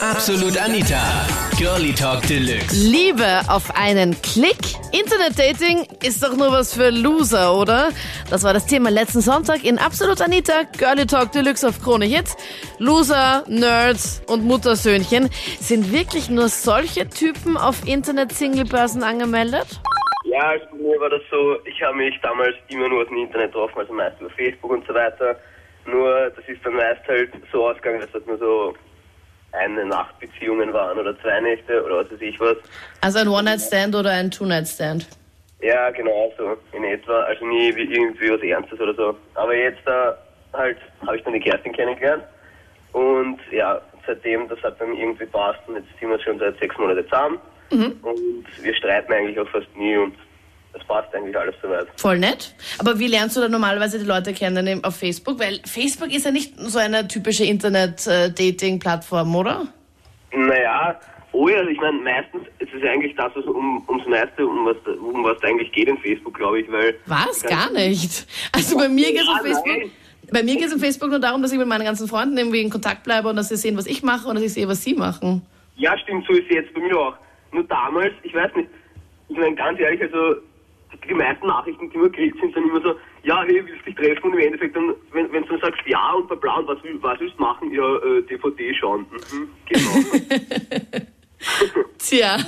Absolut Anita. Girlie Talk Deluxe. Liebe auf einen Klick. Internet-Dating ist doch nur was für Loser, oder? Das war das Thema letzten Sonntag in Absolut Anita, Girlie Talk Deluxe auf Krone Hits. Loser, Nerds und Muttersöhnchen. Sind wirklich nur solche Typen auf Internet-Single-Börsen angemeldet? Ja, also bei mir war das so, ich habe mich damals immer nur aus dem Internet getroffen, also meist über Facebook und so weiter. Nur, das ist dann meist halt so ausgegangen, dass das nur so eine Nachtbeziehungen waren oder zwei Nächte oder was weiß ich was. Also ein One-Night-Stand oder ein Two-Night-Stand? Ja, genau so in etwa. Also nie wie irgendwie was Ernstes oder so. Aber jetzt da halt habe ich dann die Kerstin kennengelernt und ja, seitdem, das hat dann irgendwie passt und jetzt sind wir schon seit sechs Monaten zusammen und wir streiten eigentlich auch fast nie und es passt eigentlich alles soweit. Voll nett. Aber wie lernst du dann normalerweise die Leute kennen auf Facebook? Weil Facebook ist ja nicht so eine typische Internet-Dating-Plattform, oder? Naja, oh ja, also ich meine, meistens ist es eigentlich das, was um, ums meiste, um was, um was da eigentlich geht in Facebook, glaube ich, weil... Was? Gar nicht. Also bei mir geht es auf Facebook. nein. Bei mir geht es auf Facebook nur darum, dass ich mit meinen ganzen Freunden irgendwie in Kontakt bleibe und dass sie sehen, was ich mache und dass ich sehe, was sie machen. Ja, stimmt, so ist es jetzt bei mir auch. Nur damals, ich weiß nicht, ich meine ganz ehrlich, also die, meisten Nachrichten, die man kriegt, sind dann immer so, ja, hey, willst du dich treffen? Und im Endeffekt dann, wenn, wenn du dann sagst, ja und bla bla was, was willst du machen? Ja, äh, DVD schauen. Mhm, genau. Tja,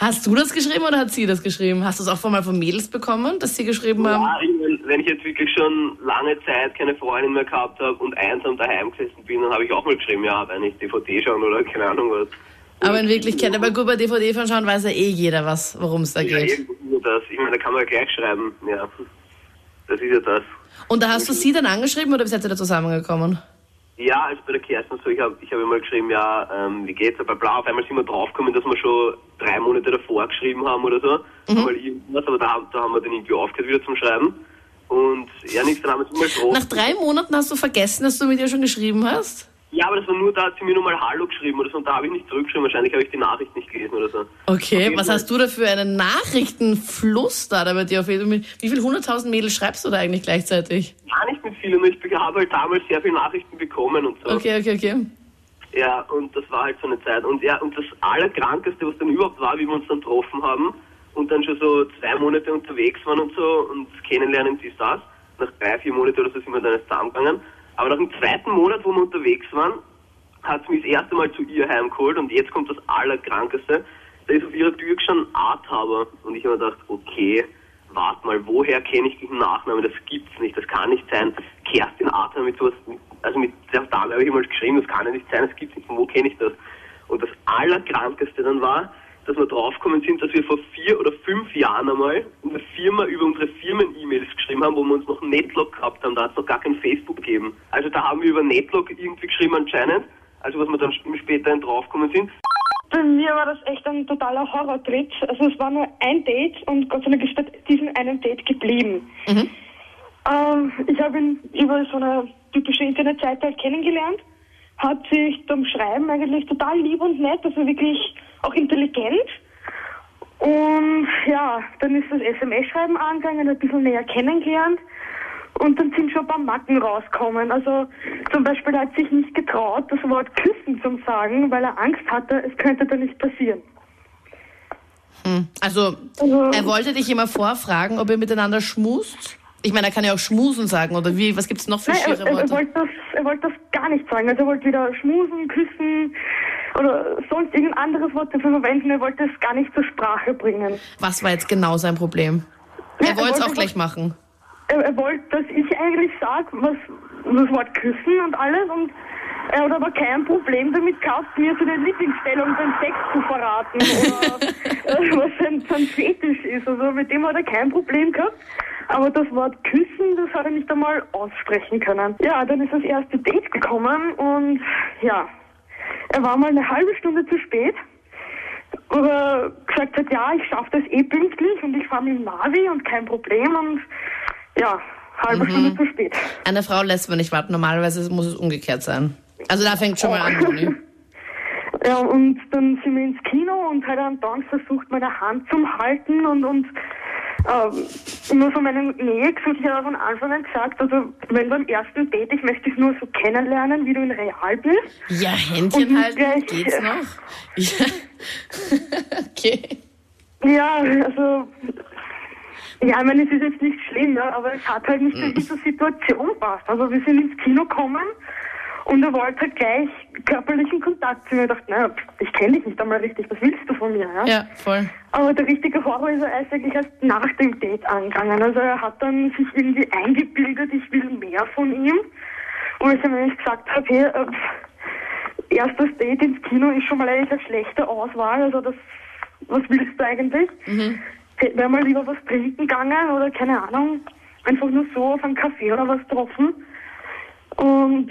hast du das geschrieben oder hat sie das geschrieben? Hast du es auch von mal von Mädels bekommen, dass sie geschrieben haben? ja, ich mein, wenn ich jetzt wirklich schon lange Zeit keine Freundin mehr gehabt habe und einsam daheim gesessen bin, dann habe ich auch mal geschrieben, ja, wenn ich DVD schauen oder keine Ahnung was. Aber in Wirklichkeit, aber gut, bei DVD anschauen weiß ja eh jeder, was, worum es da Ja, geht. nur das. Ich meine, da kann man ja gleich schreiben. Ja, das ist ja das. Und da hast du sie dann angeschrieben oder seid ihr da zusammengekommen? Ja, also bei der Kerstin so, ich habe ich hab mal geschrieben, ja, ähm, wie geht's, aber bla, auf einmal sind wir draufgekommen, dass wir schon drei Monate davor geschrieben haben oder so. Mal irgendwas, aber da, haben- da haben wir dann irgendwie aufgehört wieder zum Schreiben. Und ja, nichts, dann haben wir es mal drauf. Nach drei Monaten hast du vergessen, dass du mit ihr schon geschrieben hast? Ja, aber das war nur, da hat sie mir nur mal Hallo geschrieben oder so und da habe ich nicht zurückgeschrieben. Wahrscheinlich habe ich die Nachricht nicht gelesen oder so. Okay, jeden was Fall. hast du da für einen Nachrichtenfluss da, da bei dir auf Facebook? Wie viel hunderttausend Mädels schreibst du da eigentlich gleichzeitig? Gar nicht mit vielen, nur ich habe halt damals sehr viele Nachrichten bekommen und so. Okay, okay, okay. Ja, und das war halt so eine Zeit. Und ja, und das Allerkrankeste, was dann überhaupt war, wie wir uns dann getroffen haben und dann schon so zwei Monate unterwegs waren und so und das Kennenlernen, dies, das. Nach drei, vier Monaten oder so sind wir dann erst zusammengegangen. Aber nach dem zweiten Monat, wo wir unterwegs waren, hat sie mich das erste Mal zu ihr heimgeholt und jetzt kommt das Allerkrankeste. Da ist auf ihrer Tür schon Arthaber. Und ich habe mir gedacht, okay, warte mal, woher kenne ich diesen Nachnamen? Das gibt's nicht, das kann nicht sein. Kerstin Arthaber mit sowas, also mit der Dame habe ich mal geschrieben, das kann ja nicht sein, das gibt's nicht, von wo kenne ich das? Und das Allerkrankeste dann war, dass wir draufgekommen sind, dass wir vor vier oder fünf Jahren einmal in der Firma über unsere Firmen-E-Mails geschrieben haben, wo wir uns noch Netlog gehabt haben. Da hat es noch gar kein Facebook gegeben. Also da haben wir über Netlog irgendwie geschrieben anscheinend. Also was wir dann sp- später draufgekommen sind. Bei mir war das echt ein totaler Horrortrip. Also es war nur ein Date und Gott sei Dank ist bei diesem einen Date geblieben. Ähm, ich habe ihn über so eine typische Internetseite halt kennengelernt. Hat sich zum Schreiben eigentlich total lieb und nett, also wirklich auch intelligent. Und ja, dann ist das SMS-Schreiben angegangen, ein bisschen näher kennengelernt. Und dann sind schon ein paar Macken rausgekommen. Also zum Beispiel er hat sich nicht getraut, das Wort küssen zu sagen, weil er Angst hatte, es könnte da nicht passieren. Also, Also- er wollte dich immer vorfragen, ob ihr miteinander schmust. Ich meine, er kann ja auch schmusen sagen, oder wie? Was gibt's noch für Nein, er, schiere er, er, Worte? wollte das, er wollte das gar nicht sagen. Also er wollte wieder schmusen, küssen oder sonst irgendein anderes Wort dafür verwenden. Er wollte es gar nicht zur Sprache bringen. Was war jetzt genau sein Problem? Ja, Er wollte es auch gleich machen. Er, er wollte, dass ich eigentlich sage, was das Wort küssen und alles und er hat aber kein Problem damit gehabt, mir seine Lieblingsstellung beim Sex zu verraten oder was sein, sein Fetisch ist. Also mit dem hat er kein Problem gehabt. Aber das Wort küssen, das hat er nicht einmal aussprechen können. Ja, dann ist das erste Date gekommen und ja, er war mal eine halbe Stunde zu spät. Aber gesagt hat, ja, ich schaffe das eh pünktlich und ich fahre mit dem Navi und kein Problem und ja, halbe Stunde zu spät. Eine Frau lässt man nicht warten. Normalerweise muss es umgekehrt sein. Also da fängt schon mal an, Moni. Ja, und dann sind wir ins Kino und hat er dann versucht, meine Hand zu halten und, und ähm, nur von meinem Ex und ich habe von Anfang an gesagt, also wenn beim ersten Date, ich möchte dich nur so kennenlernen, wie du in real bist. Ja, Händchen halten, gleich- geht's noch? Ja. okay. Ja, also, ja, ich meine, es ist jetzt nicht schlimm, ja, aber es hat halt nicht wirklich zur Situation passt. Also wir sind ins Kino gekommen und er wollte halt gleich körperlichen Kontakt zu mir. Ich dachte, naja, ich kenne dich nicht einmal richtig, was willst du von mir? Ja? Ja, voll. Aber der richtige Horror ist er eigentlich erst nach dem Date angegangen. Also er hat dann sich irgendwie eingebildet, ich will mehr von ihm. Und ich habe nämlich gesagt habe, hey, äh, erstes Date ins Kino ist schon mal eigentlich eine schlechte Auswahl. Also das, was willst du eigentlich? Wäre mal lieber was trinken gegangen oder keine Ahnung, einfach nur so auf einen Kaffee oder was getroffen. Und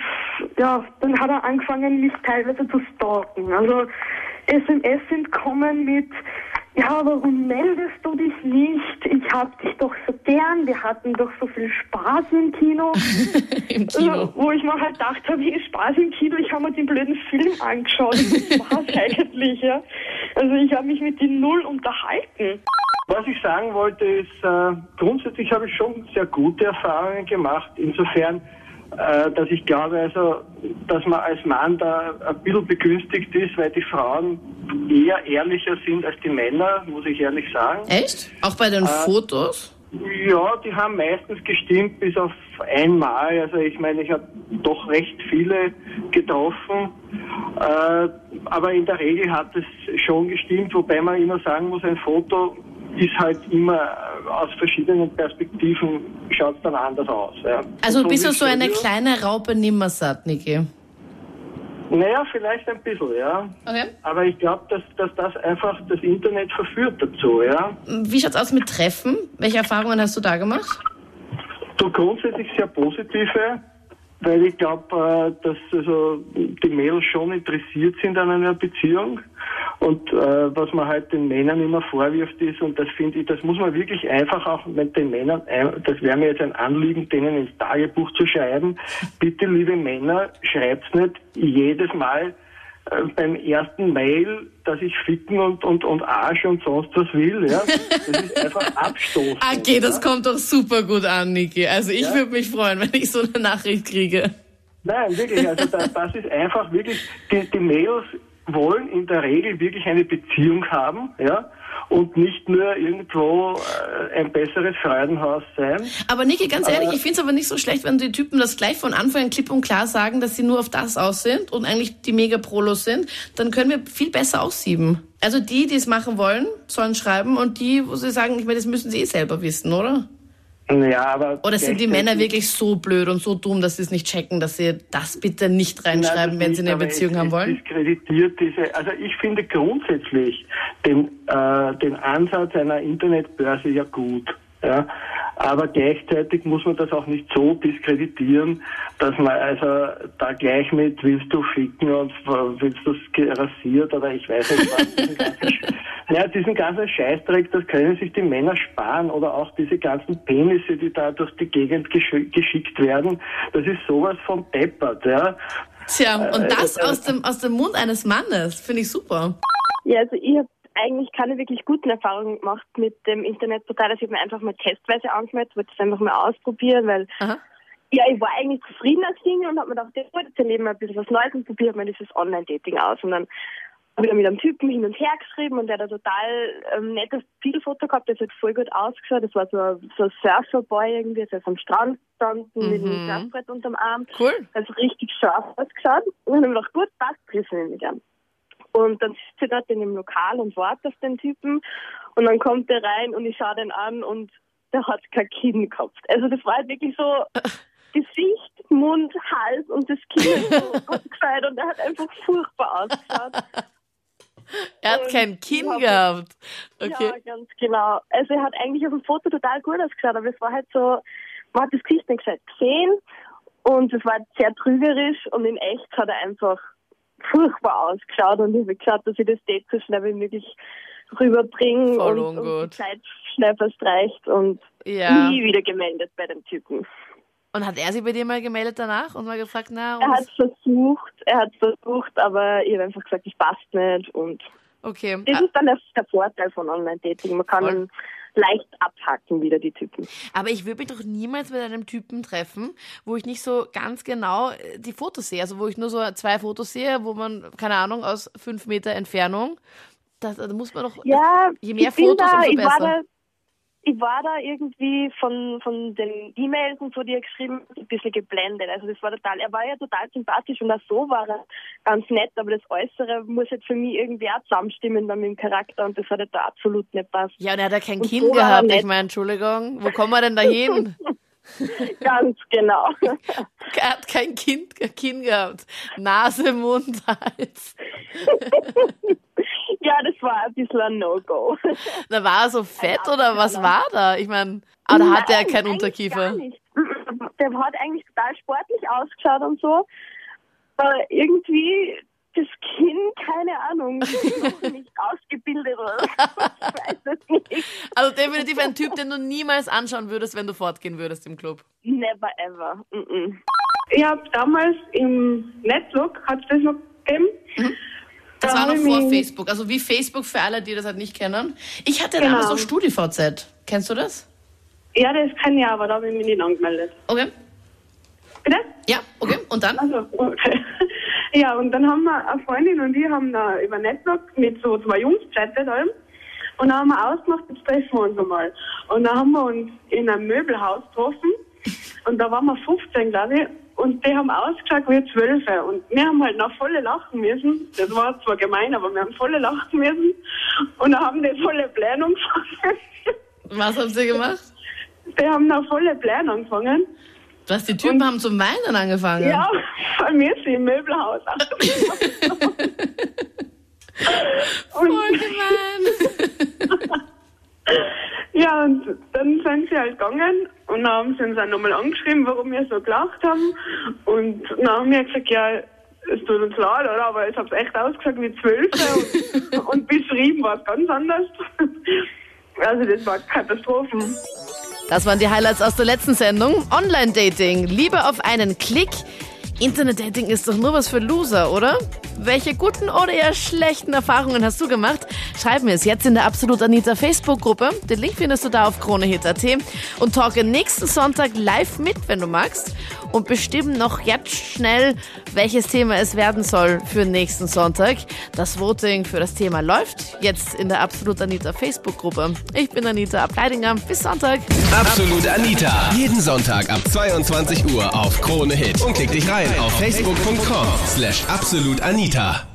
ja, dann hat er angefangen, mich teilweise zu stalken. Also SMS sind kommen mit, ja, warum meldest du dich nicht? Ich hab dich doch so gern, wir hatten doch so viel Spaß im Kino. Im Kino. Äh, wo ich mir halt gedacht habe, ist Spaß im Kino, ich habe mir den blöden Film angeschaut. Das war's eigentlich, ja. Also ich habe mich mit den Null unterhalten. Was ich sagen wollte ist, äh, grundsätzlich habe ich schon sehr gute Erfahrungen gemacht, insofern, dass ich glaube, also, dass man als Mann da ein bisschen begünstigt ist, weil die Frauen eher ehrlicher sind als die Männer, muss ich ehrlich sagen. Echt? Auch bei den Fotos? Ja, die haben meistens gestimmt bis auf einmal. Also ich meine, ich habe doch recht viele getroffen. Äh, aber in der Regel hat es schon gestimmt, wobei man immer sagen muss, ein Foto ist halt immer äh, aus verschiedenen Perspektiven schaut es dann anders aus. Ja. Also Und bist du so eine es- kleine Raupe nimmersatt, Niki? Naja, vielleicht ein bisschen, ja. Okay. Aber ich glaube, dass, dass das einfach das Internet verführt dazu, ja. Wie schaut's aus mit Treffen? Welche Erfahrungen hast du da gemacht? Du grundsätzlich sehr positive, weil ich glaube, äh, dass also die Mädels schon interessiert sind an einer Beziehung. Und äh, was man halt den Männern immer vorwirft ist, und das finde ich, das muss man wirklich einfach auch mit den Männern, das wäre mir jetzt ein Anliegen, denen ins Tagebuch zu schreiben. Bitte, liebe Männer, schreibt's nicht jedes Mal äh, beim ersten Mail, dass ich ficken und, und, und Arsch und sonst was will. Ja? Das ist einfach abstoßend. Okay, das ja? kommt doch super gut an, Niki. Also ich Ja. würde mich freuen, wenn ich so eine Nachricht kriege. Nein, wirklich, also das, das ist einfach wirklich, die, die Mädels wollen in der Regel wirklich eine Beziehung haben, ja, und nicht nur irgendwo äh, ein besseres Freudenhaus sein. Aber Niki, ganz ehrlich, Aber- ich finde es aber nicht so schlecht, wenn die Typen das gleich von Anfang an klipp und klar sagen, dass sie nur auf das aus sind und eigentlich die Mega-Prolos sind. Dann können wir viel besser aussieben. Also die, die es machen wollen, sollen schreiben und die, wo sie sagen, ich meine, das müssen sie eh selber wissen, oder? Ja, aber Oder sind die Männer wirklich so blöd und so dumm, dass sie es nicht checken, dass sie das bitte nicht reinschreiben, Nein, wenn sie eine Beziehung haben wollen? diskreditiert diese, also ich finde grundsätzlich den, äh, den Ansatz einer Internetbörse ja gut. Ja, aber gleichzeitig muss man das auch nicht so diskreditieren, dass man also da gleich mit willst du ficken und willst du es rasiert oder ich weiß nicht was. diesen ganzen Sch- ja, diesen ganzen Scheißdreck, das können sich die Männer sparen oder auch diese ganzen Penisse, die da durch die Gegend gesch geschickt werden. Das ist sowas von deppert, ja. Tja, und das äh, aus dem, aus dem Mund eines Mannes, finde ich super. Ja, also ich habe eigentlich keine wirklich guten Erfahrungen gemacht mit dem Internetportal. Also ich habe mir einfach mal testweise angemeldet, wollte es einfach mal ausprobieren, weil Aha. ja, ich war eigentlich zufrieden als Single und habe mir gedacht, ich wollte jetzt Leben ein bisschen was Neues und probiert mal dieses Online-Dating aus. Und dann habe ich dann mit einem Typen hin und her geschrieben und der hat ein total ähm, nettes Profilfoto gehabt, das hat voll gut ausgeschaut. Das war so, ein- so ein Surferboy irgendwie, der ist am Strand gestanden mit einem Surfbrett unterm Arm. Cool. Also richtig scharf ausgeschaut. Und dann habe ich gedacht, gut, passt, treffen wir mich an. Und dann sitzt sie dort in dem Lokal und wartet auf den Typen. Und dann kommt der rein und ich schaue den an und der hat kein Kinn gehabt. Also das war halt wirklich so Gesicht, Mund, Hals und das Kinn ist so abgefeiert und er hat einfach furchtbar ausgeschaut. Er hat Und kein Kinn gehabt. Okay. Ja, ganz genau. Also er hat eigentlich auf dem Foto total gut ausgeschaut, aber es war halt so, man hat das Gesicht nicht gesagt gesehen und es war halt sehr trügerisch und in echt hat er einfach furchtbar ausgeschaut und ich habe geschaut, dass ich das Date so schnell wie möglich rüberbringe Voll und, und ungut. die Zeit schnell verstreicht und Ja. nie wieder gemeldet bei dem Typen. Und hat er sich bei dir mal gemeldet danach und mal gefragt, na, Er und hat versucht, er hat versucht, aber ich habe einfach gesagt, das passt nicht und okay. Das ist dann der, der Vorteil von Online-Dating. Man kann Voll. Leicht abhaken wieder die Typen. Aber ich würde mich doch niemals mit einem Typen treffen, wo ich nicht so ganz genau äh, die Fotos sehe. Also wo ich nur so zwei Fotos sehe, wo man, keine Ahnung, aus fünf Meter Entfernung. Das, da muss man doch. Ja, je mehr Fotos, da, umso besser. Ich war da irgendwie von, von den E-Mails und so, die er geschrieben hat, ein bisschen geblendet. Also das war total, er war ja total sympathisch und auch so war er ganz nett, aber das Äußere muss jetzt für mich irgendwie auch zusammenstimmen dann mit dem Charakter und das hat halt da absolut nicht passt. Ja, und er hat ja kein Und Kind so er gehabt. Ich meine, Entschuldigung, wo kommen wir denn da hin? Ganz genau. er hat kein Kind, kein Kind gehabt. Nase, Mund, Hals. ja, das war ein bisschen ein No-Go. Da war er so fett oder was war da? Ich meine, aber da hat er keinen Unterkiefer. Gar nicht. Der hat eigentlich total sportlich ausgeschaut und so. Aber irgendwie das Kinn, keine Ahnung, nicht ausgebildet oder so. Ich weiß es nicht. Also definitiv ein Typ, den du niemals anschauen würdest, wenn du fortgehen würdest im Club. Never ever. Mm -mm. Ich habe damals im Netlook, hat es das noch gegeben. Das Da war noch vor Facebook. Also wie Facebook für alle, die das halt nicht kennen. Ich hatte damals Genau. so StudiVZ. Kennst du das? Ja, das kann ich, aber da habe ich mich nicht angemeldet. Okay. Bitte? Ja, okay. Und dann? Also, okay. Ja, und dann haben wir, eine Freundin und ich haben da über Netzwerk mit so zwei Jungs chattet allem. Und dann haben wir ausgemacht, jetzt treffen wir uns einmal. Und dann haben wir uns in einem Möbelhaus getroffen. Und da waren wir 15, glaube ich. Und die haben ausgeschaut wie 12. Und wir haben halt noch volle lachen müssen. Das war zwar gemein, aber wir haben volle lachen müssen. Und dann haben die volle Pläne angefangen. Was habt ihr gemacht? Die haben noch volle Pläne angefangen. Was, die Typen haben zum Weinen angefangen. Ja, bei mir ist sie im Möbelhaus. Voll und, gemein. ja, und dann sind sie halt gegangen und dann haben sie uns auch nochmal angeschrieben, warum wir so gelacht haben. Und dann haben wir gesagt, ja, es tut uns leid, oder? Aber ich habe echt ausgesagt wie zwölf und, und beschrieben war es ganz anders. Also das war Katastrophen. Das waren die Highlights aus der letzten Sendung. Online-Dating. Liebe auf einen Klick. Internet-Dating ist doch nur was für Loser, oder? Welche guten oder eher schlechten Erfahrungen hast du gemacht? Schreib mir es jetzt in der Absolut Anita Facebook-Gruppe. Den Link findest du da auf KroneHit.at. Und talke nächsten Sonntag live mit, wenn du magst. Und bestimmen noch jetzt schnell, welches Thema es werden soll für nächsten Sonntag. Das Voting für das Thema läuft jetzt in der Absolut Anita Facebook-Gruppe. Ich bin Anita Ableidinger. Bis Sonntag. Absolut Anita. Jeden Sonntag ab 22 Uhr auf Krone Hit. Und klick dich rein auf facebook.com slash absolutanita.